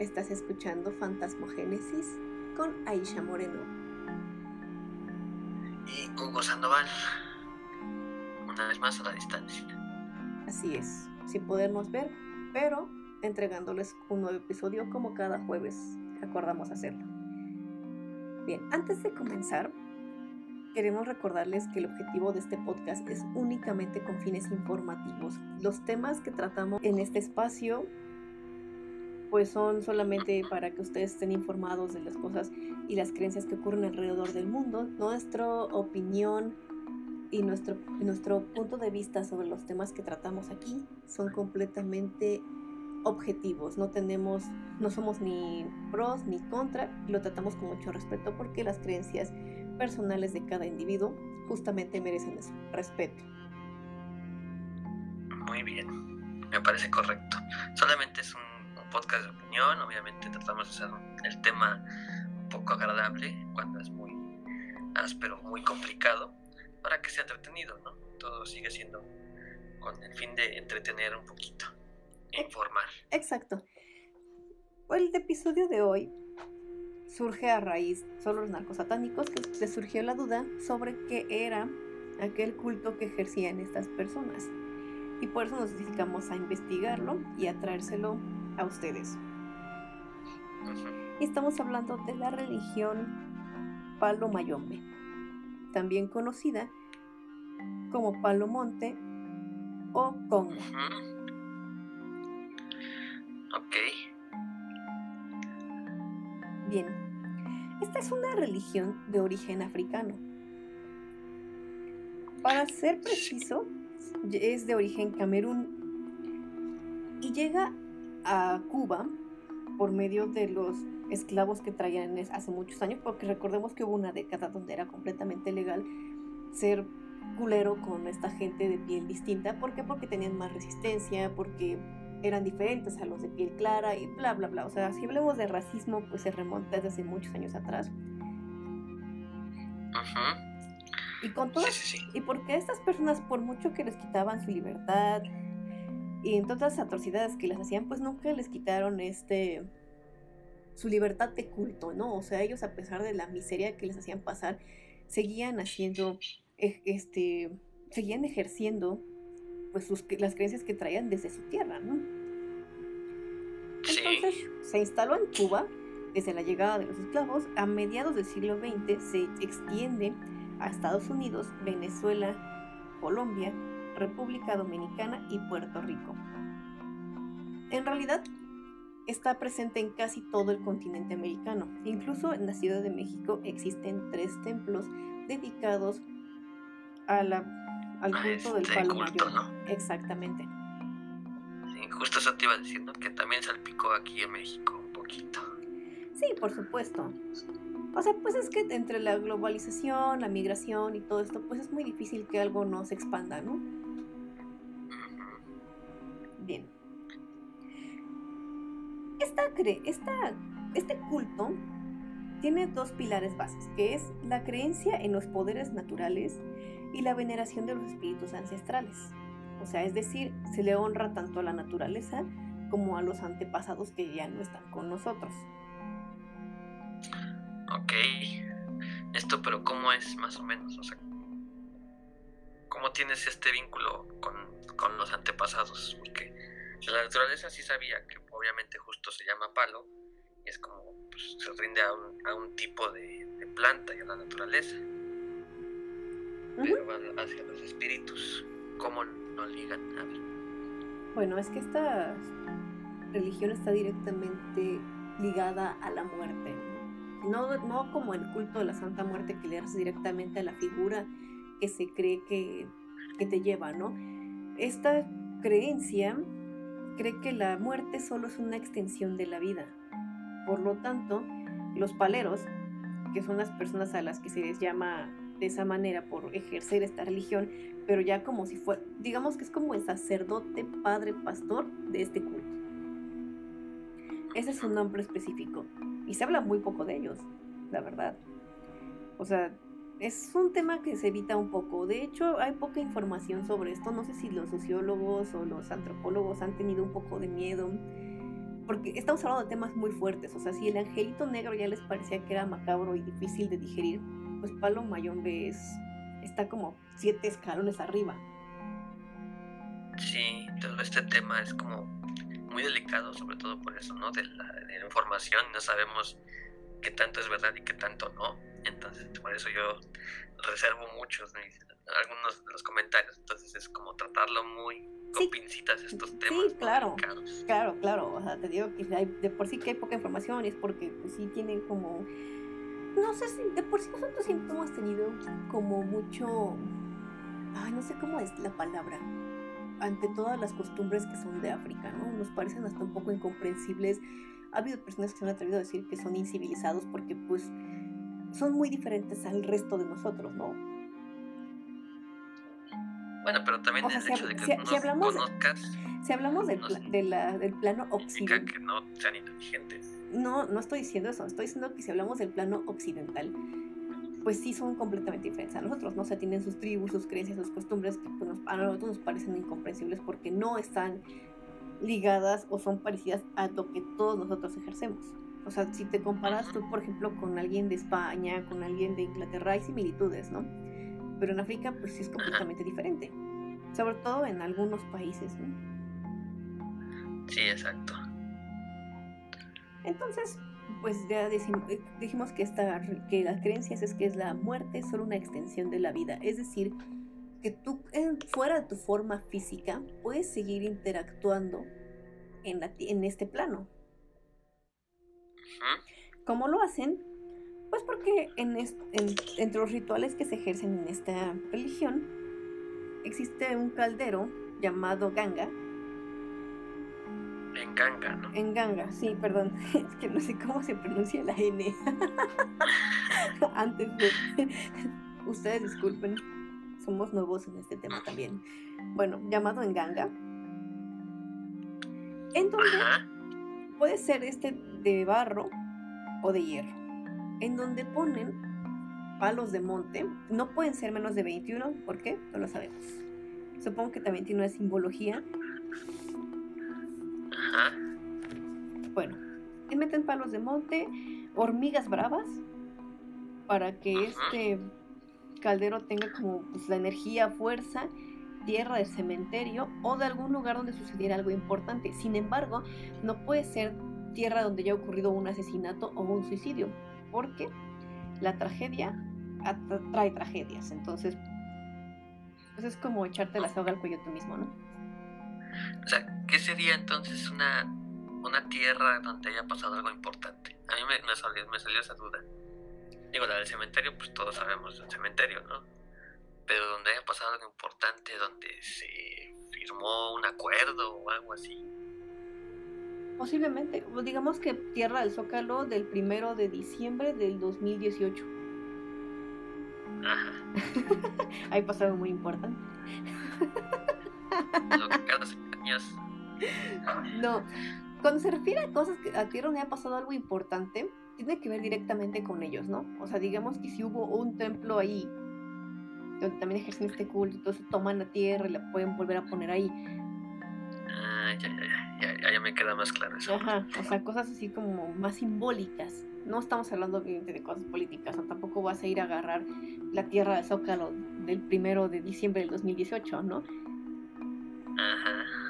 Estás escuchando Fantasmogénesis con Aisha Moreno. Y Hugo Sandoval. Una vez más a la distancia. Así es, sin podernos ver, pero entregándoles un nuevo episodio como cada jueves acordamos hacerlo. Bien, antes de comenzar, queremos recordarles que el objetivo de este podcast es únicamente con fines informativos. Los temas que tratamos en este espacio pues son solamente para que ustedes estén informados de las cosas y las creencias que ocurren alrededor del mundo. Nuestra opinión y nuestro, nuestro punto de vista sobre los temas que tratamos aquí son completamente objetivos. No tenemos, no somos ni pros ni contra, lo tratamos con mucho respeto porque las creencias personales de cada individuo justamente merecen ese respeto. Muy bien, me parece correcto. Solamente es un podcast de opinión, obviamente tratamos de hacer el tema un poco agradable cuando es muy áspero, muy complicado, para que sea entretenido, ¿no? Todo sigue siendo con el fin de entretener un poquito, informar. Exacto. El episodio de hoy surge a raíz solo los narcosatánicos que le surgió la duda sobre qué era aquel culto que ejercían estas personas. Y por eso nos dedicamos a investigarlo y a traérselo a ustedes. Y estamos hablando de la religión Palo Mayombe, también conocida como Palo Monte o Congo. Ok. Bien, esta es una religión de origen africano. Para ser preciso, es de origen Camerún y llega a Cuba por medio de los esclavos que traían hace muchos años, porque recordemos que hubo una década donde era completamente legal ser culero con esta gente de piel distinta. ¿Por qué? Porque tenían más resistencia, porque eran diferentes a los de piel clara y bla, bla, bla. O sea, si hablamos de racismo, pues se remonta desde muchos años atrás. Y con todas, y porque estas personas, por mucho que les quitaban su libertad, y en todas las atrocidades que les hacían, pues nunca les quitaron este su libertad de culto, ¿no? O sea, ellos a pesar de la miseria que les hacían pasar, seguían haciendo, este, seguían ejerciendo, pues sus, las creencias que traían desde su tierra, ¿no? Entonces se instaló en Cuba desde la llegada de los esclavos. A mediados del siglo XX se extiende a Estados Unidos, Venezuela, Colombia, República Dominicana y Puerto Rico. En realidad, está presente en casi todo el continente americano. Incluso en la Ciudad de México existen tres templos dedicados a la, al culto del este palo mayor. Exactamente. Sí, justo eso te iba diciendo que también salpicó aquí en México un poquito. Sí, por supuesto. O sea, pues es que entre la globalización, la migración y todo esto, pues es muy difícil que algo no se expanda, ¿no? Bien. Esta, esta, este culto tiene dos pilares bases, que es la creencia en los poderes naturales y la veneración de los espíritus ancestrales. O sea, es decir, se le honra tanto a la naturaleza como a los antepasados que ya no están con nosotros. Ok. Esto, pero ¿cómo es más o menos? O sea, ¿cómo tienes este vínculo con, con los antepasados? Porque la naturaleza sí sabía que obviamente justo se llama palo y es como pues, se rinde a un, a un tipo de, planta y a la naturaleza. Pero hacia los espíritus, ¿cómo no ligan? A ver. Bueno, es que esta religión está directamente ligada a la muerte. No, no como el culto de la Santa Muerte que le hace directamente a la figura que se cree que, que te lleva, ¿no? Esta creencia cree que la muerte solo es una extensión de la vida. Por lo tanto, los paleros, que son las personas a las que se les llama de esa manera por ejercer esta religión, pero ya como si fuera, digamos que es como el sacerdote, padre, pastor de este culto. Ese es un nombre específico y se habla muy poco de ellos, la verdad. O sea, es un tema que se evita un poco. De hecho, hay poca información sobre esto. No sé si los sociólogos o los antropólogos han tenido un poco de miedo. porque estamos hablando de temas muy fuertes, o sea, si el angelito negro ya les parecía que era macabro y difícil de digerir, pues Palo Mayombe es, está como siete escalones arriba. Sí, todo este tema es como muy delicado, sobre todo por eso, ¿no? De la, de la información, no sabemos qué tanto es verdad y qué tanto no. Entonces, por eso yo reservo muchos, algunos de los comentarios. Entonces, es como tratarlo muy con pincitas estos temas. Sí, claro. Claro, claro. O sea, te digo que hay, de por sí que hay poca información, es porque pues, sí tienen como. No sé si de por sí nosotros siempre hemos tenido como mucho. Ay, no sé cómo es la palabra ante todas las costumbres que son de África, ¿no? Nos parecen hasta un poco incomprensibles. Ha habido personas que se han atrevido a decir que son incivilizados porque pues son muy diferentes al resto de nosotros, ¿no? Bueno, pero también el hecho de que si, si hablamos, si hablamos del, de la, del plano occidental... que no sean inteligentes. No, no estoy diciendo eso. Estoy diciendo que si hablamos del plano occidental, pues sí son completamente diferentes a nosotros, ¿no? O sea, tienen sus tribus, sus creencias, sus costumbres que pues, a nosotros nos parecen incomprensibles porque no están ligadas o son parecidas a lo que todos nosotros ejercemos. O sea, si te comparas tú, por ejemplo, con alguien de España, con alguien de Inglaterra, hay similitudes, ¿no? Pero en África, pues sí es completamente diferente. Sobre todo en algunos países, ¿no? Sí, exacto. Entonces, pues ya eh, dijimos que, esta, que las creencias es que es la muerte solo una extensión de la vida. Es decir, que tú fuera de tu forma física puedes seguir interactuando en, en este plano. ¿Cómo lo hacen? Pues porque en, entre los rituales que se ejercen en esta religión existe un caldero llamado Ganga. En Ganga, ¿no? En Ganga, sí, perdón. Es que no sé cómo se pronuncia la N. Antes de... Ustedes disculpen, somos nuevos en este tema también. Bueno, llamado en Ganga. Entonces, puede ser este de barro o de hierro, en donde ponen palos de monte. No pueden ser menos de 21, ¿por qué? No lo sabemos. Supongo que también tiene una simbología. Bueno, y meten palos de monte, hormigas bravas, para que este caldero tenga como pues, la energía, fuerza, tierra del cementerio o de algún lugar donde sucediera algo importante. Sin embargo, no puede ser tierra donde haya ocurrido un asesinato o un suicidio, porque la tragedia trae tragedias. Entonces, pues es como echarte la soga al cuello tú mismo, ¿no? O sea, ¿qué sería entonces una, una tierra donde haya pasado algo importante? A mí me, salió, me salió esa duda. Digo, la del cementerio, pues todos sabemos del cementerio, ¿no? Pero donde haya pasado algo importante, donde se firmó un acuerdo o algo así. Posiblemente, digamos que Tierra del Zócalo del primero de diciembre del 2018. Ajá. Ahí pasó algo muy importante. Lo que cada años. No, cuando se refiere a cosas que a Tierra donde ha pasado algo importante, tiene que ver directamente con ellos, ¿no? O sea, digamos que si hubo un templo ahí, donde también ejercen este culto, entonces toman la tierra y la pueden volver a poner ahí. Ah, ya, ya, ya ya, ya me queda más claro eso. Ajá, o sea, cosas así como más simbólicas. No estamos hablando obviamente de cosas políticas, o tampoco vas a ir a agarrar la tierra de Zócalo del primero de diciembre del 2018, ¿no? Ajá.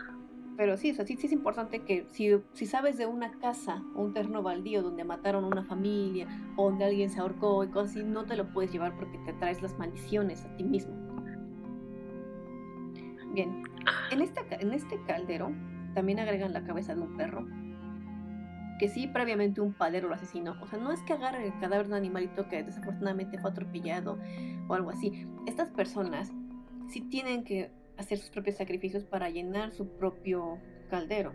Pero sí, o sea, sí, sí es importante que si, si sabes de una casa o un terreno baldío donde mataron a una familia o donde alguien se ahorcó y cosas así, no te lo puedes llevar porque te traes las maldiciones a ti mismo. Bien, en, esta, en este caldero también agregan la cabeza de un perro. Que sí, previamente un padero lo asesinó. O sea, no es que agarren el cadáver de un animalito que desafortunadamente fue atropellado o algo así. Estas personas sí tienen que hacer sus propios sacrificios para llenar su propio caldero.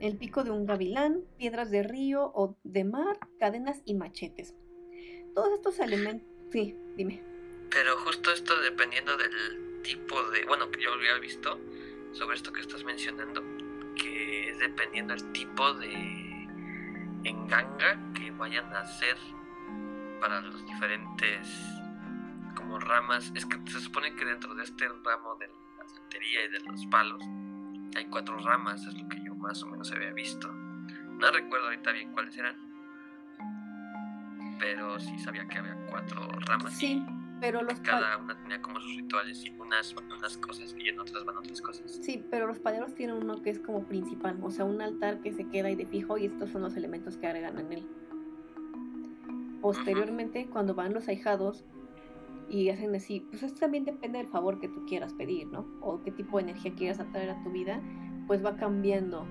El pico de un gavilán, piedras de río o de mar, cadenas y machetes. Todos estos elementos... Sí, dime. Pero justo esto dependiendo del tipo de... Bueno, que yo había visto sobre esto que estás mencionando, que es dependiendo del tipo de enganga que vayan a hacer para los diferentes como ramas. Es que se supone que dentro de este ramo de la santería y de los palos hay cuatro ramas, es lo que yo más o menos había visto. No recuerdo ahorita bien cuáles eran. Pero sí sabía que había cuatro ramas. Sí, pero los Cada una tenía como sus rituales y unas van unas cosas y en otras van otras cosas. Sí, pero los paleros tienen uno que es como principal, o sea, un altar que se queda ahí de fijo y estos son los elementos que agregan en él. Posteriormente, cuando van los ahijados y hacen así, pues esto también depende del favor que tú quieras pedir, ¿no? O qué tipo de energía quieras atraer a tu vida, pues va cambiando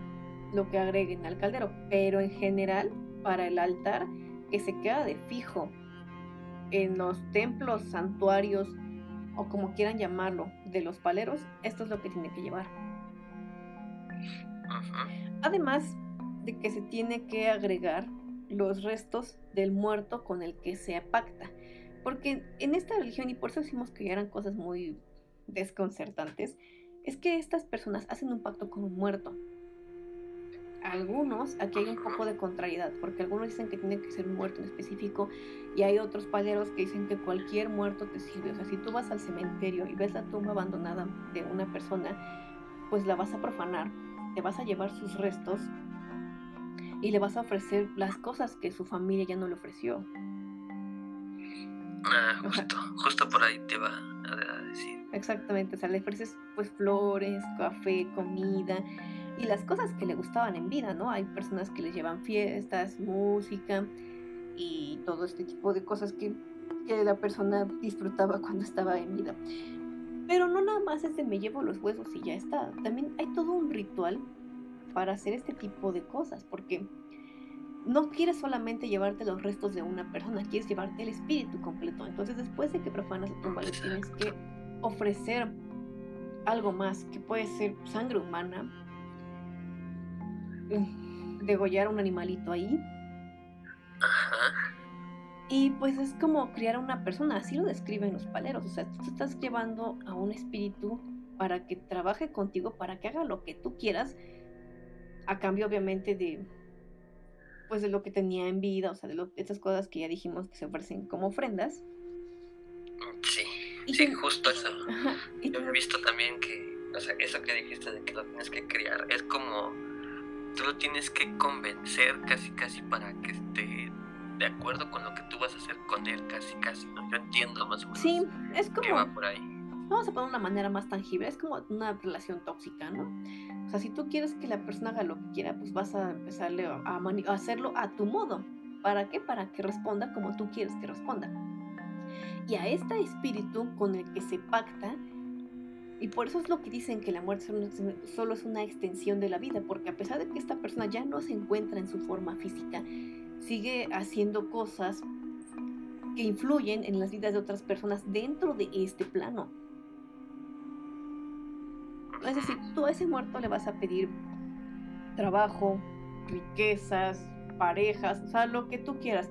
lo que agreguen al caldero. Pero en general, para el altar, que se queda de fijo en los templos, santuarios o como quieran llamarlo, de los paleros, esto es lo que tiene que llevar. Además de que se tiene que agregar los restos del muerto con el que se pacta. Porque en esta religión, y por eso decimos que eran cosas muy desconcertantes, es que estas personas hacen un pacto con un muerto. Algunos, aquí hay un poco de contrariedad, porque algunos dicen que tiene que ser un muerto en específico, y hay otros paleros que dicen que cualquier muerto te sirve. O sea, si tú vas al cementerio y ves la tumba abandonada de una persona, pues la vas a profanar, te vas a llevar sus restos y le vas a ofrecer las cosas que su familia ya no le ofreció. Ah, justo, justo por ahí te va a decir. Exactamente, o sea, le ofreces pues flores, café, comida y las cosas que le gustaban en vida, ¿no? Hay personas que les llevan fiestas, música y todo este tipo de cosas que, que la persona disfrutaba cuando estaba en vida. Pero no nada más es de me llevo los huesos y ya está. También hay todo un ritual para hacer este tipo de cosas, porque no quieres solamente llevarte los restos de una persona, quieres llevarte el espíritu completo. Entonces, después de que profanas la tumba, le tienes que ofrecer algo más, que puede ser sangre humana, mm, degollar un animalito ahí. Y pues es como criar a una persona, así lo describen los paleros. O sea, tú estás llevando a un espíritu para que trabaje contigo, para que haga lo que tú quieras a cambio obviamente de pues de lo que tenía en vida, o sea, de, lo, esas cosas que ya dijimos que se ofrecen como ofrendas. Sí, sí, justo eso. Yo he visto también que, o sea, eso que dijiste de que lo tienes que criar, es como, tú lo tienes que convencer casi, casi para que esté de acuerdo con lo que tú vas a hacer con él, casi, casi, ¿no? Yo entiendo más o menos. Sí, es como... va por ahí. Vamos a poner una manera más tangible, es como una relación tóxica, ¿no? O sea, si tú quieres que la persona haga lo que quiera, pues vas a empezarle a, a hacerlo a tu modo. ¿Para qué? Para que responda como tú quieres que responda. Y a este espíritu con el que se pacta, y por eso es lo que dicen que la muerte solo es una extensión de la vida, porque a pesar de que esta persona ya no se encuentra en su forma física, sigue haciendo cosas que influyen en las vidas de otras personas dentro de este plano. Es decir, tú a ese muerto le vas a pedir trabajo, riquezas, parejas, o sea, lo que tú quieras.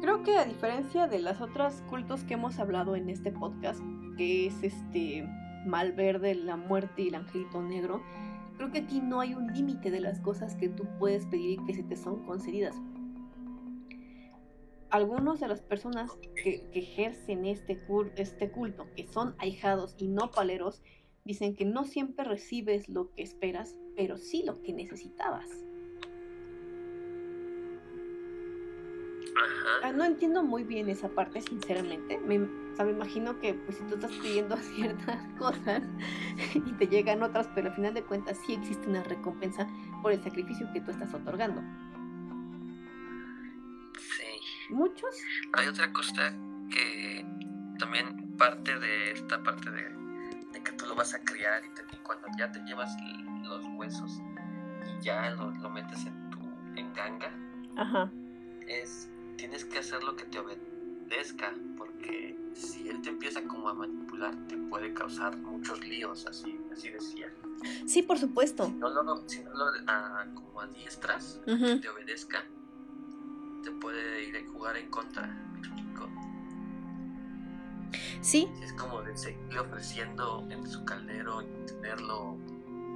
Creo que a diferencia de las otras cultos que hemos hablado en este podcast, que es este Malverde, la muerte y el angelito negro, creo que aquí no hay un límite de las cosas que tú puedes pedir y que se te son concedidas. Algunos de las personas que, ejercen este, este culto, que son ahijados y no paleros, Dicen que no siempre recibes lo que esperas, pero sí lo que necesitabas. Ah, no entiendo muy bien esa parte, sinceramente. Me, o sea, me imagino que pues, si tú estás pidiendo ciertas cosas y te llegan otras, pero al final de cuentas sí existe una recompensa por el sacrificio que tú estás otorgando. Sí. Muchos. Hay otra cosa que también parte de esta parte de que tú lo vas a criar y, cuando ya te llevas los huesos y ya lo, metes en tu en ganga, es tienes que hacer lo que te obedezca, porque si él te empieza como a manipular, te puede causar muchos líos, así, así decía. Sí, por supuesto. Si no lo, si no lo a, como adiestras, que te obedezca, te puede ir a jugar en contra. Sí. Es como de seguir ofreciendo en su caldero y tenerlo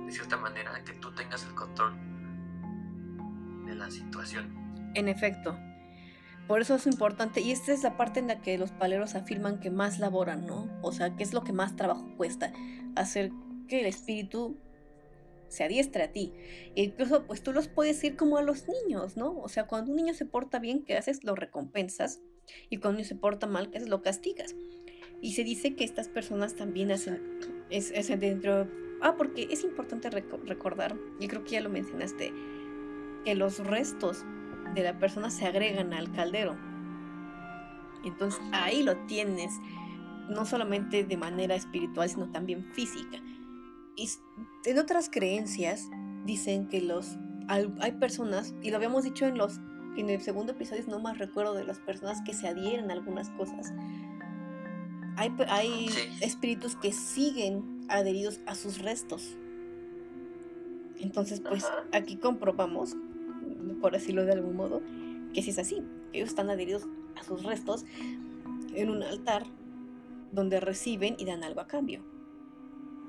de cierta manera, que tú tengas el control de la situación. En efecto. Por eso es importante, y esta es la parte en la que los paleros afirman que más laboran, ¿no? O sea, que es lo que más trabajo cuesta, hacer que el espíritu se adiestra a ti. E incluso pues tú los puedes ir como a los niños, ¿no? O sea, cuando un niño se porta bien, ¿qué haces? Lo recompensas. Y cuando un niño se porta mal, ¿qué haces? Lo castigas. Y se dice que estas personas también hacen, es, dentro... Ah, porque es importante recordar, y creo que ya lo mencionaste, que los restos de la persona se agregan al caldero. Entonces ahí lo tienes, no solamente de manera espiritual, sino también física. Y en otras creencias dicen que los hay personas, y lo habíamos dicho en los en el segundo episodio, no más recuerdo de las personas que se adhieren a algunas cosas. Hay, hay espíritus que siguen adheridos a sus restos. Entonces, pues aquí comprobamos, por decirlo de algún modo, que si es así. Ellos están adheridos a sus restos en un altar donde reciben y dan algo a cambio.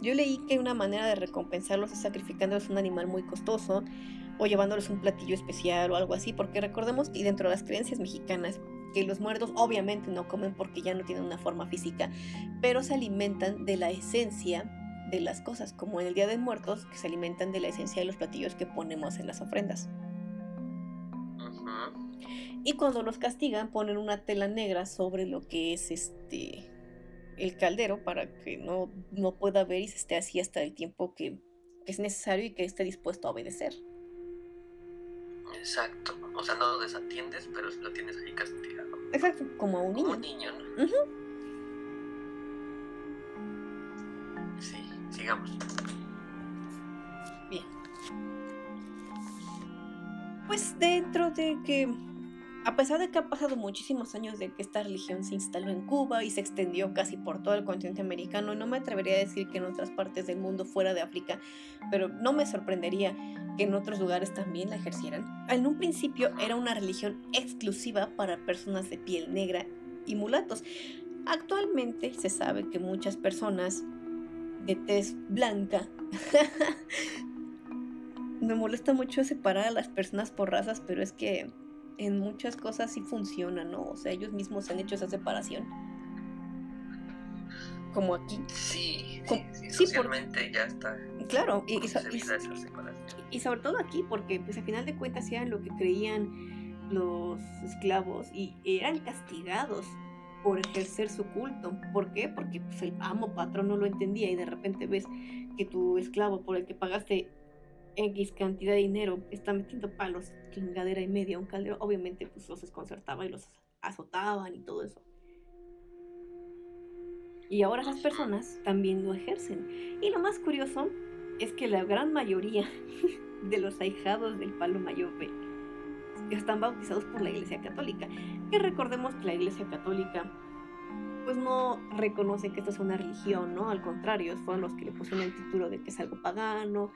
Yo leí que una manera de recompensarlos es sacrificándoles un animal muy costoso o llevándoles un platillo especial o algo así, porque recordemos que dentro de las creencias mexicanas, que los muertos obviamente no comen porque ya no tienen una forma física, pero se alimentan de la esencia de las cosas, como en el Día de Muertos, que se alimentan de la esencia de los platillos que ponemos en las ofrendas. Y cuando los castigan ponen una tela negra sobre lo que es este el caldero para que no, no pueda ver y se esté así hasta el tiempo que, es necesario y que esté dispuesto a obedecer. Exacto. O sea, no lo desatiendes, pero lo tienes ahí castigado. Exacto, como a un niño. Como un niño, ¿no? Sí, sigamos. Bien. Pues dentro de que a pesar de que ha pasado muchísimos años de que esta religión se instaló en Cuba y se extendió casi por todo el continente americano, no me atrevería a decir que en otras partes del mundo fuera de África, pero no me sorprendería que en otros lugares también la ejercieran. En un principio era una religión exclusiva para personas de piel negra y mulatos. Actualmente se sabe que muchas personas de tez blanca me molesta mucho separar a las personas por razas, pero es que en muchas cosas sí funciona, ¿no? O sea, ellos mismos han hecho esa separación. Como aquí. Sí, sí, socialmente ya está. Claro, y, y, sobre todo aquí, porque pues al final de cuentas eran lo que creían los esclavos y eran castigados por ejercer su culto. ¿Por qué? Porque pues, el amo patrón no lo entendía y de repente ves que tu esclavo por el que pagaste X cantidad de dinero está metiendo palos, chingadera y media, un caldero, obviamente pues los desconcertaba y los azotaban y todo eso. Y ahora esas personas también lo ejercen. Y lo más curioso es que la gran mayoría de los ahijados del palo mayope están bautizados por la Iglesia Católica. Que recordemos que la Iglesia Católica pues no reconoce que esto es una religión, ¿no? Al contrario, fueron los que le pusieron el título de que es algo pagano,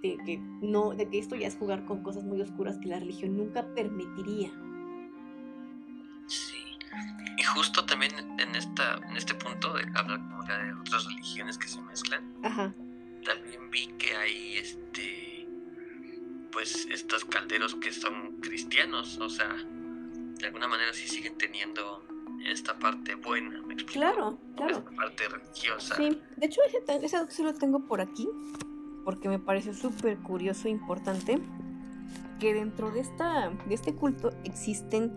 de que no, de que esto ya es jugar con cosas muy oscuras que la religión nunca permitiría. Sí. Y justo también en esta, en este punto de hablar como de otras religiones que se mezclan. Ajá. También vi que hay este pues estos calderos que son cristianos, o sea, de alguna manera sí siguen teniendo esta parte buena, ¿me explico? Claro, claro. Esta parte religiosa. Sí, de hecho ese, ese, ese lo tengo por aquí porque me parece súper curioso e importante que dentro de, esta, de este culto existen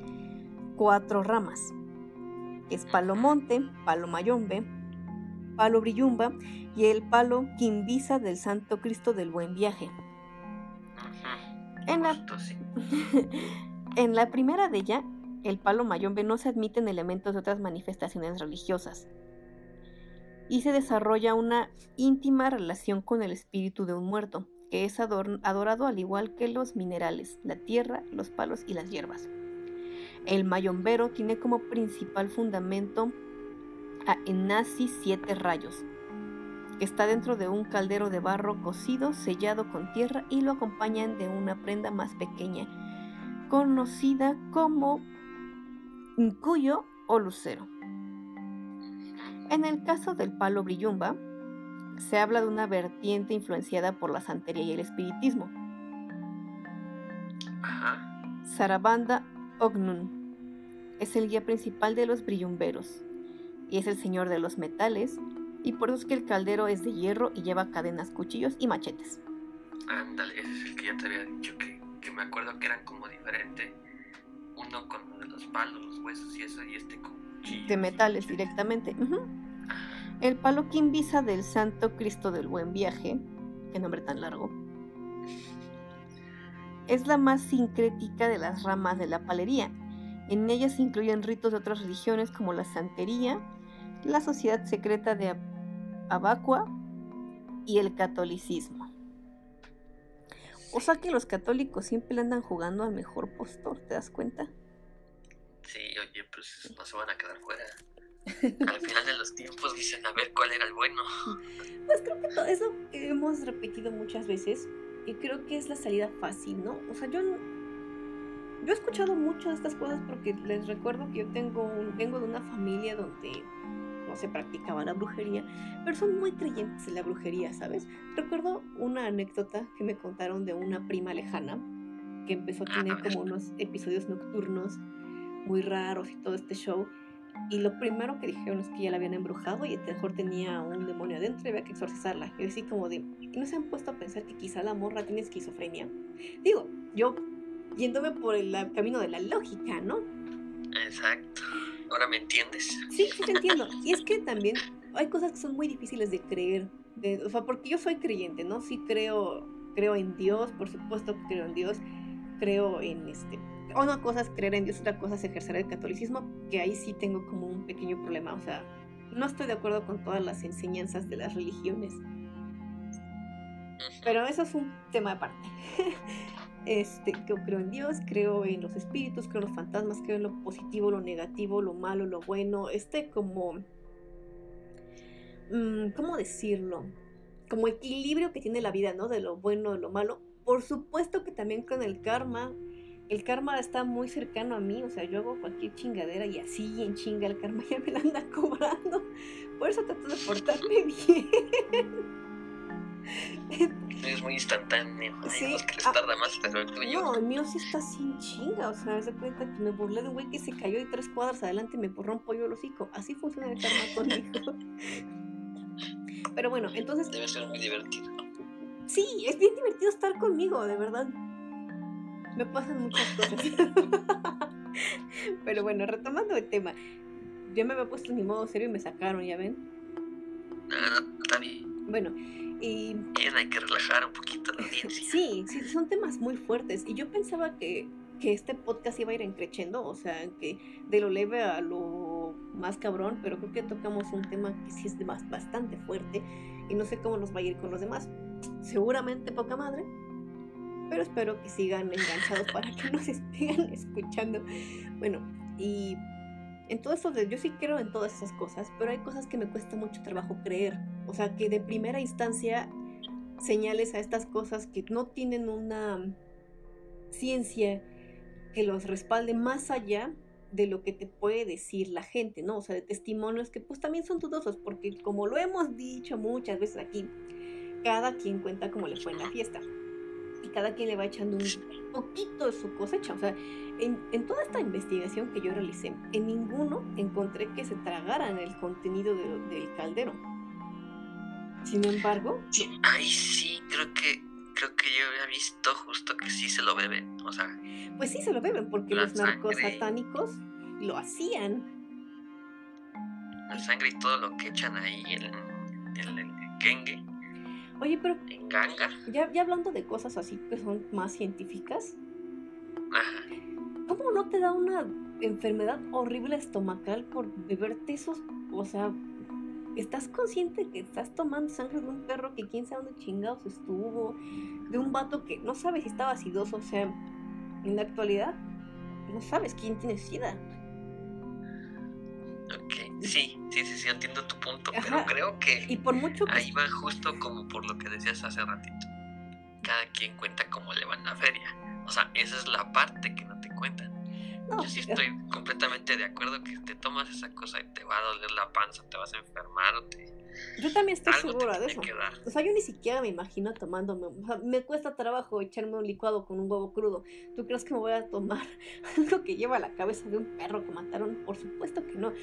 cuatro ramas. Es palo monte, palo mayombe, palo brillumba y el palo quimbisa del Santo Cristo del Buen Viaje. En la, en la primera de ella, el palo mayombe no se admiten elementos de otras manifestaciones religiosas y se desarrolla una íntima relación con el espíritu de un muerto, que es adorado al igual que los minerales, la tierra, los palos y las hierbas. El mayombero tiene como principal fundamento a Enasi siete rayos, que está dentro de un caldero de barro cocido, sellado con tierra y lo acompañan de una prenda más pequeña, conocida como cuyo o lucero. En el caso del palo brillumba, se habla de una vertiente influenciada por la santería y el espiritismo. Sarabanda Ognun es el guía principal de los brillumberos y es el señor de los metales y por eso es que el caldero es de hierro y lleva cadenas, cuchillos y machetes. Ándale, ese es el que ya te había dicho que, que me acuerdo que eran como diferentes. Uno con los palos, los huesos y eso, y este con cuchillos. De metales directamente. Ujú. El palo Quimbisa del Santo Cristo del Buen Viaje, qué nombre tan largo, es la más sincrética de las ramas de la palería. En ella se incluyen ritos de otras religiones como la santería, la sociedad secreta de Ab- Abacua y el catolicismo. O sea que los católicos siempre andan jugando al mejor postor, ¿te das cuenta? Sí, oye, pues no se van a quedar fuera. Al final de los tiempos dicen a ver cuál era el bueno. Pues creo que todo eso que hemos repetido muchas veces y creo que es la salida fácil, ¿no? O sea, yo yo he escuchado mucho de estas cosas porque les recuerdo que yo tengo un, vengo de una familia donde no se practicaba la brujería, pero son muy creyentes en la brujería, ¿sabes? Recuerdo una anécdota que me contaron de una prima lejana que empezó a tener como unos episodios nocturnos muy raros y todo este show. Y lo primero que dijeron es que ya la habían embrujado y a lo mejor tenía un demonio adentro y había que exorcizarla. Y así como de, ¿y no se han puesto a pensar que quizá la morra tiene esquizofrenia? Digo, yo yéndome por el camino de la lógica, ¿no? Exacto. Ahora me entiendes. Sí, sí te entiendo. Y es que también hay cosas que son muy difíciles de creer. de- o sea, porque yo soy creyente, ¿no? Sí creo, creo en Dios, por supuesto que creo en Dios. Creo en este... Una cosa es creer en Dios, otra cosa es ejercer el catolicismo, que ahí sí tengo como un pequeño problema. O sea, no estoy de acuerdo con todas las enseñanzas de las religiones. Pero eso es un tema aparte. Este, yo creo en Dios, creo en los espíritus, creo en los fantasmas, creo en lo positivo, lo negativo, lo malo, lo bueno. Este como... mm, ¿Cómo decirlo? Como equilibrio que tiene la vida, ¿no? De lo bueno, de lo malo. Por supuesto que también con el karma. El karma está muy cercano a mí, o sea, yo hago cualquier chingadera y así en chinga el karma ya me la anda cobrando. Por eso trato de portarme bien. Es muy instantáneo. Sí, unos que les ah, tarda más, pero el tuyo. No, el mío sí está sin chinga. O sea, se cuenta que me burlé de un güey que se cayó de tres cuadras adelante y me porró un pollo el hocico. Así funciona el karma conmigo. Pero bueno, entonces, Debe ser muy divertido. sí, es bien divertido estar conmigo, de verdad. Me pasan muchas cosas. Pero bueno, retomando el tema. Yo me había puesto en mi modo serio y me sacaron, ¿ya ven? Ah, está bien. Bueno, y Bien, hay que relajar un poquito la audiencia. Sí, sí, son temas muy fuertes. Y yo pensaba que, que este podcast iba a ir encrechendo, o sea, que de lo leve a lo más cabrón, pero creo que tocamos un tema que sí es de más- bastante fuerte y no sé cómo nos va a ir con los demás. Seguramente poca madre, pero espero que sigan enganchados para que nos sigan escuchando. Bueno, y en todo eso, yo sí creo en todas esas cosas, pero hay cosas que me cuesta mucho trabajo creer. O sea, que de primera instancia señales a estas cosas que no tienen una ciencia que los respalde más allá de lo que te puede decir la gente, ¿no? O sea, de testimonios que pues también son dudosos, porque como lo hemos dicho muchas veces aquí, cada quien cuenta cómo le fue en la fiesta. Cada quien le va echando un poquito de su cosecha. O sea, en, en toda esta investigación que yo realicé, en ninguno encontré que se tragaran el contenido de- del caldero. Sin embargo, Sí, Ay, sí, creo que creo que yo había visto justo que sí se lo beben. O sea, Pues sí se lo beben, porque los sangre. narcosatánicos lo hacían. la sangre y todo lo que echan ahí en el, el Genge, Oye, pero en Ganga. ya, ya hablando de cosas así que son más científicas, Ajá. ¿cómo no te da una enfermedad horrible estomacal por beberte esos? O sea, ¿estás consciente que estás tomando sangre de un perro que quién sabe dónde chingados estuvo? De un vato que no sabes si estaba acidoso, o sea, en la actualidad no sabes quién tiene sida. Sí, sí, sí, sí, entiendo tu punto, Ajá. pero creo que Y por mucho que... ahí va justo como por lo que decías hace ratito. Cada quien cuenta cómo le va en la feria. O sea, esa es la parte que no te cuentan. No, Yo sí estoy completamente de acuerdo que te tomas esa cosa y te va a doler la panza, te vas a enfermar o te... yo también estoy algo segura de eso. O sea, yo ni siquiera me imagino tomándome. O sea, me cuesta trabajo echarme un licuado con un huevo crudo. ¿Tú crees que me voy a tomar algo que lleva la cabeza de un perro que mataron? Por supuesto que no.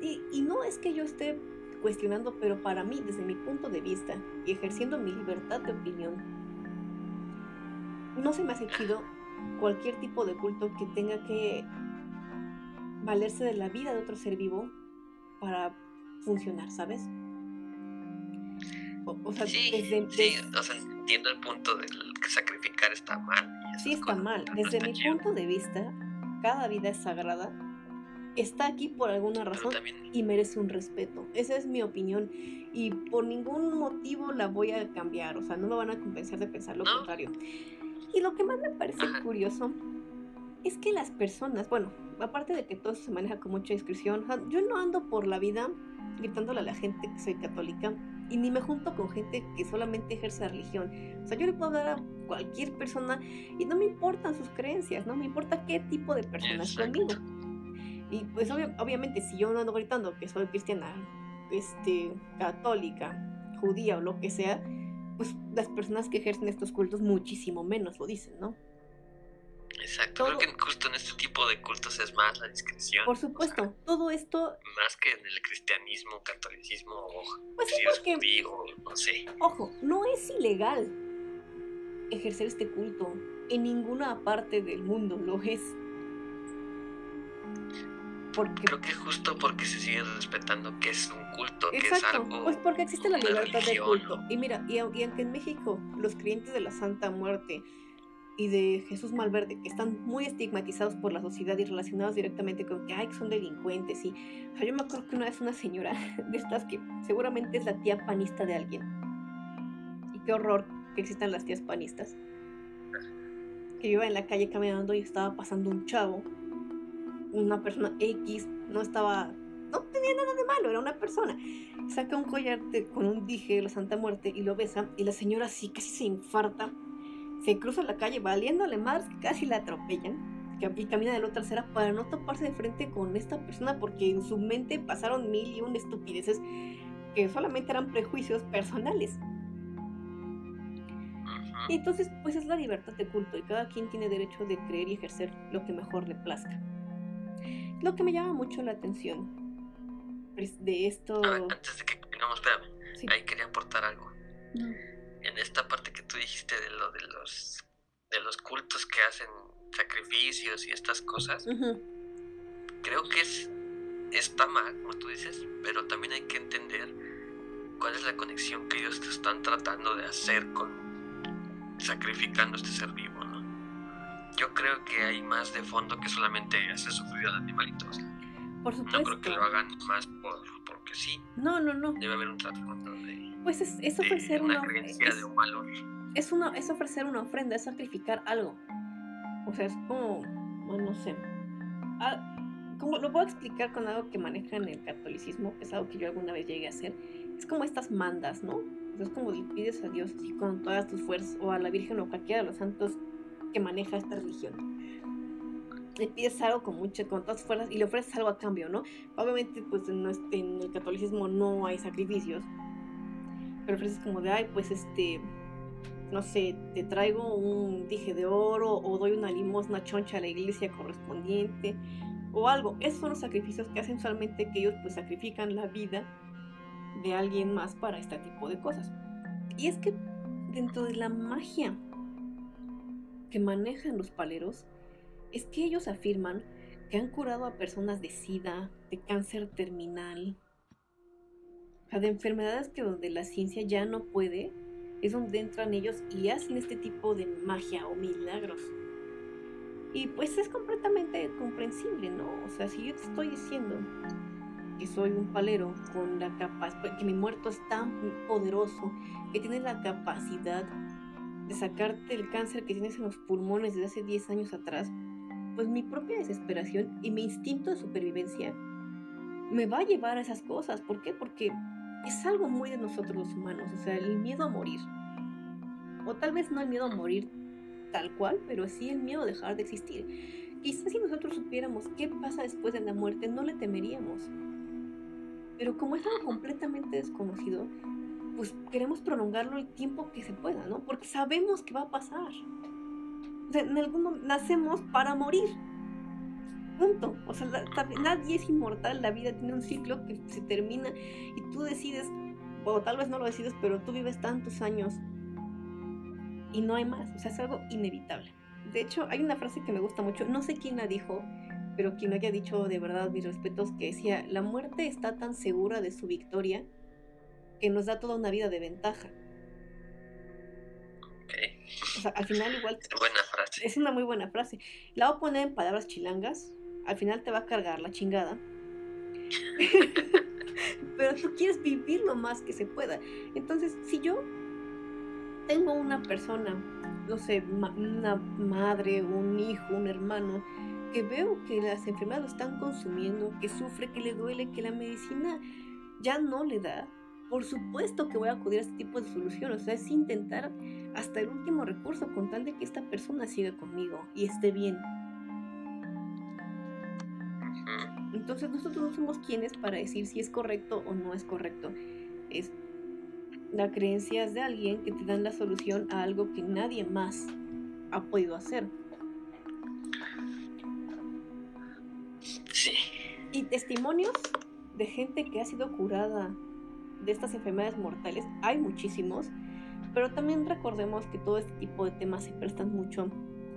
Y, y no es que yo esté cuestionando, pero para mí, desde mi punto de vista y ejerciendo mi libertad de opinión, no se me hace chido cualquier tipo de culto que tenga que valerse de la vida de otro ser vivo para funcionar, ¿sabes? O, sea, sí, sí, o sea, entiendo el punto de que sacrificar está mal. Sí, está mal. Desde mi punto de vista, cada vida es sagrada, está aquí por alguna razón y merece un respeto. Esa es mi opinión y por ningún motivo la voy a cambiar, o sea, no me van a convencer de pensar lo contrario. Y lo que más me parece curioso es que las personas, bueno, aparte de que todo se maneja con mucha discreción, yo no ando por la vida gritándole a la gente que soy católica y ni me junto con gente que solamente ejerce la religión. O sea, yo le puedo hablar a cualquier persona y no me importan sus creencias, no me importa qué tipo de persona es conmigo. Y pues obviamente si yo no ando gritando que soy cristiana, este, católica, judía o lo que sea, pues las personas que ejercen estos cultos muchísimo menos lo dicen, ¿no? Exacto, creo que justo en este tipo de cultos es más la discreción. Por supuesto, todo esto... Más que en el cristianismo, catolicismo o pues si es judío, no sé. Ojo, no es ilegal ejercer este culto. En ninguna parte del mundo lo es. Porque... Creo que justo porque se sigue respetando que es un culto, que es algo. Pues porque existe la libertad de culto. Y mira, y, y aunque en México los creyentes de la Santa Muerte y de Jesús Malverde, que están muy estigmatizados por la sociedad y relacionados directamente con que, ay, que son delincuentes. Y, o sea, yo me acuerdo que una vez una señora de estas que seguramente es la tía panista de alguien. Y qué horror que existan las tías panistas. Que iba en la calle caminando y estaba pasando un chavo, una persona X, no estaba, no tenía nada de malo, era una persona. Saca un collar con un dije de la Santa Muerte y lo besa y la señora así casi se infarta se cruza la calle valiéndole más que casi la atropellan y camina de la otra acera para no toparse de frente con esta persona porque en su mente pasaron mil y un estupideces que solamente eran prejuicios personales. Y entonces, pues es la libertad de culto y cada quien tiene derecho de creer y ejercer lo que mejor le plazca. Lo que me llama mucho la atención pues, de esto... antes de que continuemos, espérame. Ahí quería aportar algo en esta parte que tú dijiste de lo de los de los cultos que hacen sacrificios y estas cosas, creo que es está mal, como tú dices, pero también hay que entender cuál es la conexión que ellos están tratando de hacer con sacrificando este ser vivo, ¿no? Yo creo que hay más de fondo que solamente hacer sufrir al animalito. por supuesto. No creo que lo hagan más por, porque sí. No, no, no. Debe haber un trasfondo de pues es, ofrecer una, es, una, es ofrecer una ofrenda, es sacrificar algo. O sea, es como, no sé. Ah, como lo puedo explicar con algo que maneja en el catolicismo, que es algo que yo alguna vez llegué a hacer. Es como estas mandas, ¿no? es como le pides a Dios así con todas tus fuerzas, o a la Virgen o cualquiera de los santos que maneja esta religión. Le pides algo con mucho, con todas fuerzas y le ofreces algo a cambio, ¿no? Obviamente, pues en el catolicismo no hay sacrificios, pero ofreces como de, ay, pues este, no sé, te traigo un dije de oro o doy una limosna choncha a la iglesia correspondiente o algo. Esos son los sacrificios que hacen solamente que ellos pues sacrifican la vida de alguien más para este tipo de cosas. Y es que dentro de la magia que manejan los paleros, es que ellos afirman que han curado a personas de sida, de cáncer terminal, de enfermedades que donde la ciencia ya no puede, es donde entran ellos y hacen este tipo de magia o milagros. Y pues es completamente comprensible, ¿no? O sea, si yo te estoy diciendo que soy un palero con la capacidad, que mi muerto es tan poderoso, que tiene la capacidad de sacarte el cáncer que tienes en los pulmones desde hace 10 años atrás, pues mi propia desesperación y mi instinto de supervivencia me va a llevar a esas cosas. ¿Por qué? Porque es algo muy de nosotros los humanos, o sea, el miedo a morir. O tal vez no el miedo a morir tal cual, pero sí el miedo a dejar de existir. Quizás si nosotros supiéramos qué pasa después de la muerte, no le temeríamos. Pero como es algo completamente desconocido, pues queremos prolongarlo el tiempo que se pueda, ¿no? Porque sabemos que va a pasar. O sea, en algún momento nacemos para morir. Punto. O sea, nadie es inmortal, la vida tiene un ciclo que se termina y tú decides, o tal vez no lo decides, pero tú vives tantos años y no hay más, o sea, es algo inevitable. De hecho, hay una frase que me gusta mucho, no sé quién la dijo, pero quien lo haya dicho de verdad, mis respetos, que decía, la muerte está tan segura de su victoria que nos da toda una vida de ventaja. O sea, al final igual... Es buena frase. Es una muy buena frase. La voy a poner en palabras chilangas. Al final te va a cargar la chingada. Pero tú quieres vivir lo más que se pueda. Entonces, si yo tengo una persona, no sé, una madre, un hijo, un hermano, que veo que las enfermedades lo están consumiendo, que sufre, que le duele, que la medicina ya no le da, por supuesto que voy a acudir a este tipo de soluciones. O sea, es intentar hasta el último recurso con tal de que esta persona siga conmigo y esté bien. Entonces nosotros no somos quienes para decir si es correcto o no es correcto. Es la creencia de alguien que te dan la solución a algo que nadie más ha podido hacer. Sí. Y testimonios de gente que ha sido curada de estas enfermedades mortales hay muchísimos, pero también recordemos que todo este tipo de temas se prestan mucho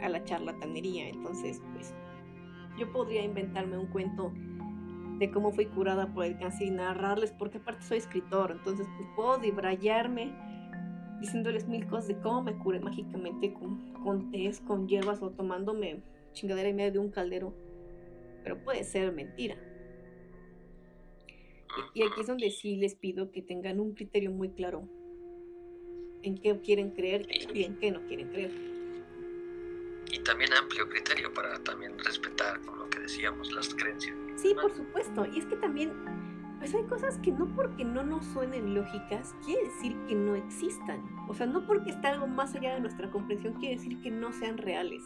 a la charlatanería, entonces pues yo podría inventarme un cuento de cómo fui curada por el cáncer y narrarles, porque aparte soy escritor, entonces pues puedo debrayarme diciéndoles mil cosas de cómo me curé mágicamente con, con tés, con hierbas o tomándome chingadera y medio de un caldero, pero puede ser mentira. Y aquí es donde sí les pido que tengan un criterio muy claro en qué quieren creer y en qué no quieren creer. Y también amplio criterio para también respetar, con lo que decíamos, las creencias. Sí, por supuesto. Y es que también, pues hay cosas que no porque no nos suenen lógicas, quiere decir que no existan. O sea, no porque está algo más allá de nuestra comprensión, quiere decir que no sean reales.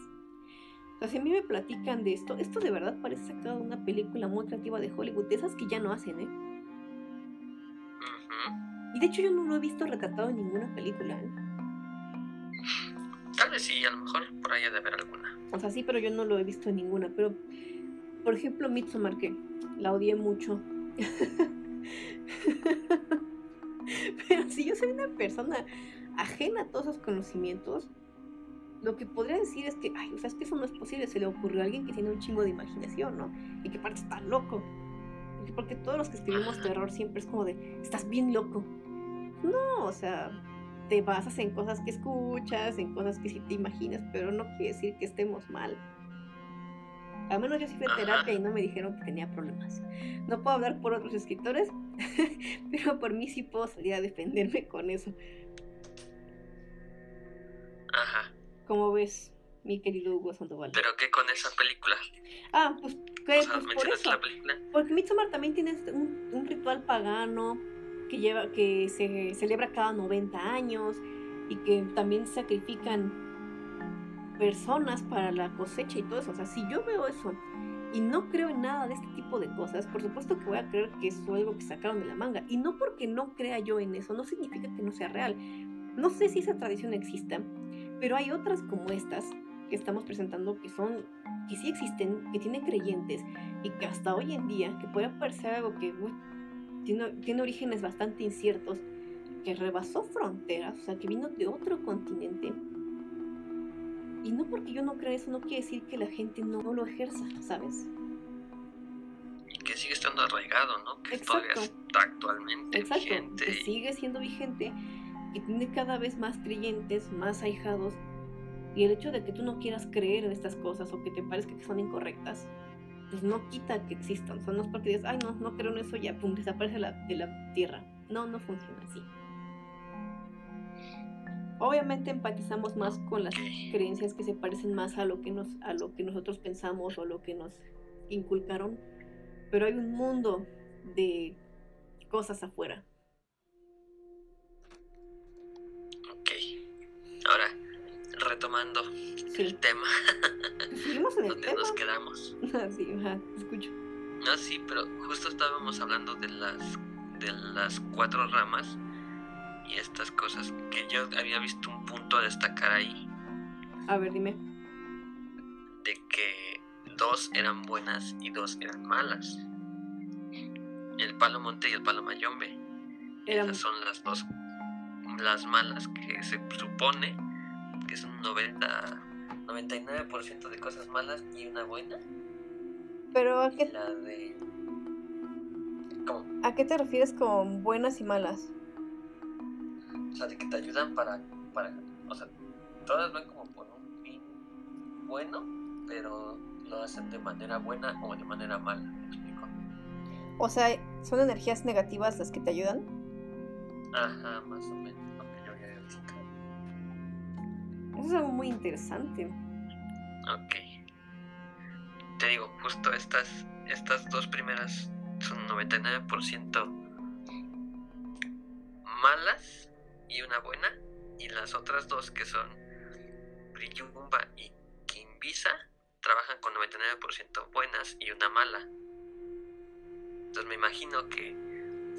O sea, si a mí me platican de esto, esto de verdad parece sacado de una película muy creativa de Hollywood, de esas que ya no hacen, ¿eh? Y de hecho yo no lo he visto retratado en ninguna película. ¿eh? Tal vez sí, a lo mejor por ahí ha de haber alguna. O sea, sí, pero yo no lo he visto en ninguna. Pero, por ejemplo, Midsommar, que la odié mucho. pero si yo soy una persona ajena a todos esos conocimientos, lo que podría decir es que, ay, o sea, es que eso no es posible. Se le ocurrió a alguien que tiene un chingo de imaginación, ¿no? Y que aparte está loco. Porque todos los que escribimos terror siempre es como de, estás bien loco. No, o sea, te basas en cosas que escuchas, en cosas que sí te imaginas, pero no quiere decir que estemos mal. Al menos yo sí fui a terapia y no me dijeron que tenía problemas. No puedo hablar por otros escritores, pero por mí sí puedo salir a defenderme con eso. Ajá. ¿Cómo ves, mi querido Hugo Sandoval? ¿Pero qué con esa película? Ah, pues, ¿qué? O sea, pues por ¿mencionas eso. la película? Porque Midsommar también tiene este- un, un ritual pagano que lleva que se celebra cada 90 años y que también sacrifican personas para la cosecha y todo eso. O sea, si yo veo eso y no creo en nada de este tipo de cosas, por supuesto que voy a creer que es algo que sacaron de la manga. Y no porque no crea yo en eso, no significa que no sea real. No sé si esa tradición exista, pero hay otras como estas que estamos presentando que son, que sí existen, que tienen creyentes y que hasta hoy en día, que puede parecer algo que uy, tiene, tiene orígenes bastante inciertos, que rebasó fronteras, o sea, que vino de otro continente. Y no porque yo no crea eso, no quiere decir que la gente no lo ejerza, ¿sabes? Y que sigue estando arraigado, ¿no? Que todavía Exacto. está actualmente Exacto, vigente. que sigue siendo vigente, que tiene cada vez más creyentes, más ahijados. Y el hecho de que tú no quieras creer en estas cosas o que te parezca que son incorrectas, pues no quita que existan. O sea, no es porque digas, ay, no, no creo en eso, ya, pum, desaparece la, de la tierra. No, no funciona así. Obviamente empatizamos más con las creencias que se parecen más a lo que nos, a lo que nosotros pensamos o lo que nos inculcaron, pero hay un mundo de cosas afuera. Ok. Ahora, retomando Sí. el tema Seguimos en el donde tema. nos quedamos. Ah, sí, ajá, escucho. No, sí, pero justo estábamos hablando de las de las cuatro ramas y estas cosas que yo había visto un punto a destacar ahí A ver, dime. de que dos eran buenas y dos eran malas. El palo monte y el palo mayombe. Eran, Esas son las dos las malas que se supone que es un 90, 99% de cosas malas y una buena. Pero ¿a qué, La de... ¿Cómo? ¿a qué te refieres con buenas y malas? O sea, de que te ayudan para, para... O sea, todas van como por un fin bueno, pero lo hacen de manera buena o de manera mala. ¿Me explico? O sea, ¿son energías negativas las que te ayudan? Ajá, más o menos Eso es algo muy interesante. Ok. Te digo, justo estas, estas dos primeras son 99% malas y una buena. Y las otras dos que son Briyumba y Kimbisa trabajan con 99% buenas y una mala. Entonces me imagino que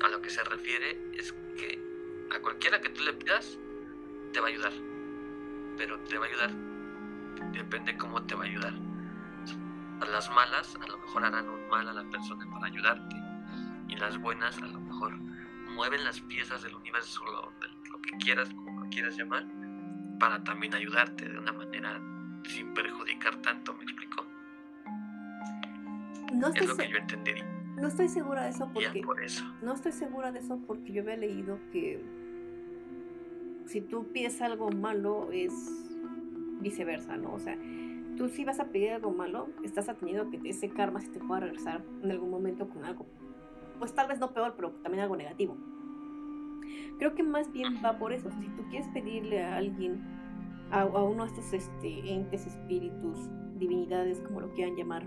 a lo que se refiere es que a cualquiera que tú le pidas te va a ayudar. Pero te va a ayudar. Depende cómo te va a ayudar. A las malas a lo mejor harán un mal a la persona para ayudarte. Y las buenas a lo mejor mueven las piezas del universo, lo, lo que quieras, como lo quieras llamar, para también ayudarte de una manera sin perjudicar tanto, ¿me explico? No Es estoy, lo que yo entendí. no estoy segura de eso porque... por eso. No estoy segura de eso porque yo había leído que si tú pides algo malo es viceversa, ¿no? O sea, tú si vas a pedir algo malo, estás atendiendo a que ese karma se te pueda regresar en algún momento con algo, pues tal vez no peor, pero también algo negativo. Creo que más bien va por eso. Si tú quieres pedirle a alguien, a, a uno de estos este, entes, espíritus, divinidades, como lo quieran llamar,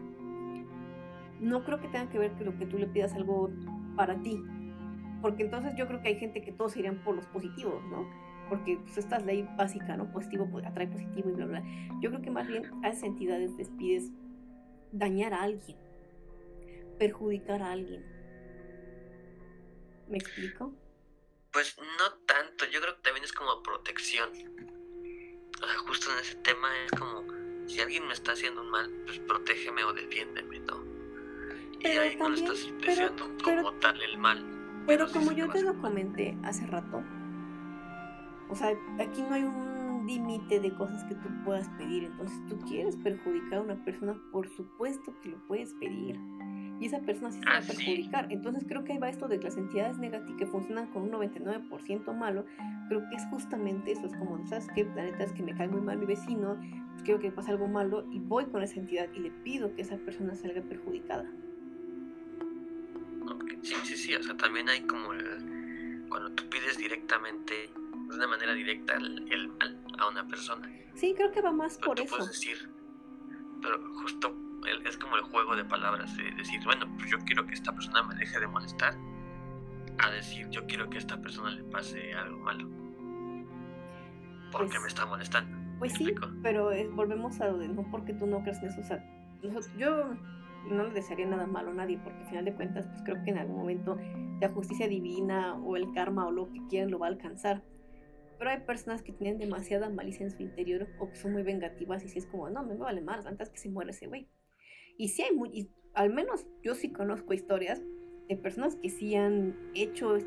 no creo que tenga que ver que lo que tú le pidas algo para ti. Porque entonces yo creo que hay gente que todos irían por los positivos, ¿no? Porque pues, esta es ley básica, ¿no? Positivo atrae positivo y bla, bla. Yo creo que más bien a esas entidades les pides dañar a alguien, perjudicar a alguien. ¿Me explico? Pues no tanto, yo creo que también es como protección. O sea, justo en ese tema es como, si alguien me está haciendo un mal, pues protégeme o defiéndeme, ¿no? Y Pero ahí no también- estás pero- deseando pero- como tal el mal. Pero como yo te lo comenté hace rato, o sea, aquí no hay un límite de cosas que tú puedas pedir. Entonces, tú quieres perjudicar a una persona, por supuesto que lo puedes pedir. Y esa persona sí se va Ah, a sí. perjudicar. Entonces, creo que ahí va esto de que las entidades negativas que funcionan con un 99% malo. Creo que es justamente eso. Es como, ¿sabes qué? La neta es que me cae muy mal mi vecino. Pues quiero que pase algo malo y voy con esa entidad y le pido que esa persona salga perjudicada. Sí, sí, sí, o sea, también hay como el, cuando tú pides directamente, de una manera directa, el, el mal a una persona. Sí, creo que va más Pero por tú eso. puedes decir, pero justo el- es como el juego de palabras, de decir, bueno, pues yo quiero que esta persona me deje de molestar, a decir, yo quiero que a esta persona le pase algo malo. Porque Pues- me está molestando. Pues ¿Me sí, explico? pero es- volvemos a lo de no porque tú no creas en eso. O sea, nosotros- yo no le desearía nada malo a nadie, porque al final de cuentas, pues creo que en algún momento la justicia divina o el karma o lo que quieran lo va a alcanzar. Pero hay personas que tienen demasiada malicia en su interior o que son muy vengativas y si es como, no, me vale más, antes que se muera ese güey. Y sí hay muy, y al menos yo sí conozco historias de personas que sí han hecho,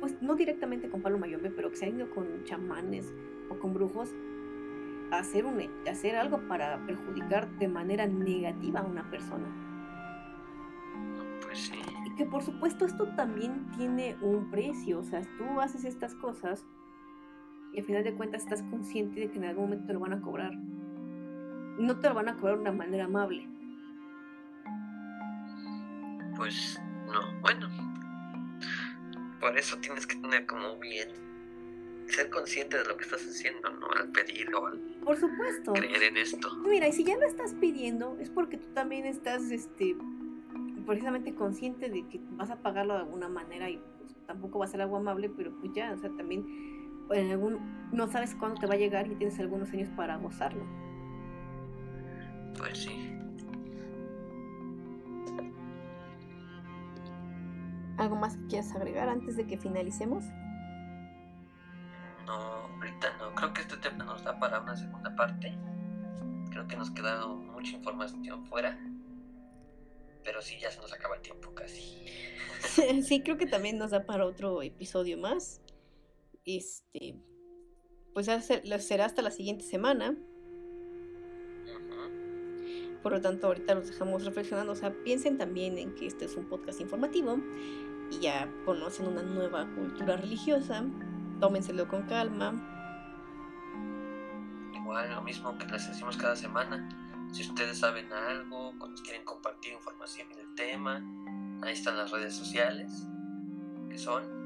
pues no directamente con Palo Mayombe, pero que se han ido con chamanes o con brujos a hacer, un, a hacer algo para perjudicar de manera negativa a una persona. Pues sí. Y que por supuesto esto también tiene un precio, o sea, tú haces estas cosas y al final de cuentas estás consciente de que en algún momento te lo van a cobrar. No te lo van a cobrar de una manera amable. Pues no, bueno. Por eso tienes que tener como bien, ser consciente de lo que estás haciendo, ¿no? Al pedir o al Por supuesto. creer en esto. Mira, y si ya lo estás pidiendo, es porque tú también estás, este, precisamente consciente de que vas a pagarlo de alguna manera y pues, tampoco va a ser algo amable, pero pues ya, o sea, también en algún, no sabes cuándo te va a llegar y tienes algunos años para gozarlo. Pues sí. ¿Algo más que quieras agregar antes de que finalicemos? No, ahorita no. Creo que este tema nos da para una segunda parte. Creo que nos queda mucha información fuera. Pero sí, ya se nos acaba el tiempo casi. sí, creo que también nos da para otro episodio más. Este, pues será hasta la siguiente semana. Por lo tanto, ahorita los dejamos reflexionando. O sea, piensen también en que este es un podcast informativo y ya conocen una nueva cultura religiosa. Tómenselo con calma. Igual, lo mismo que les decimos cada semana. Si ustedes saben algo, quieren compartir información del tema, ahí están las redes sociales, que son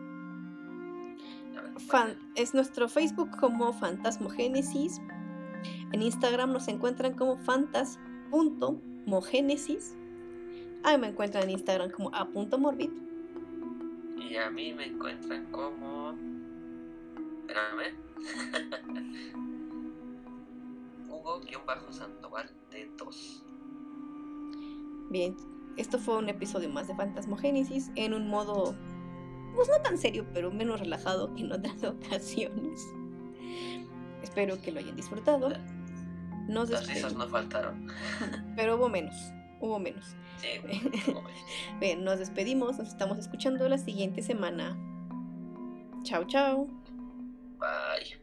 es nuestro Facebook como Fantasmogénesis. En Instagram nos encuentran como fantas.mogénesis. Ahí me encuentran en Instagram como a.morbid. Y a mí me encuentran como. Espérame. Hugo-Santoval de 2. Bien, esto fue un episodio más de Fantasmogénesis en un modo pues no tan serio, pero menos relajado que en otras ocasiones. Espero que lo hayan disfrutado. Nos Las risas no faltaron. Pero hubo menos, hubo menos. Sí, Bien, nos despedimos, nos estamos escuchando la siguiente semana. Chao, chao. Bye.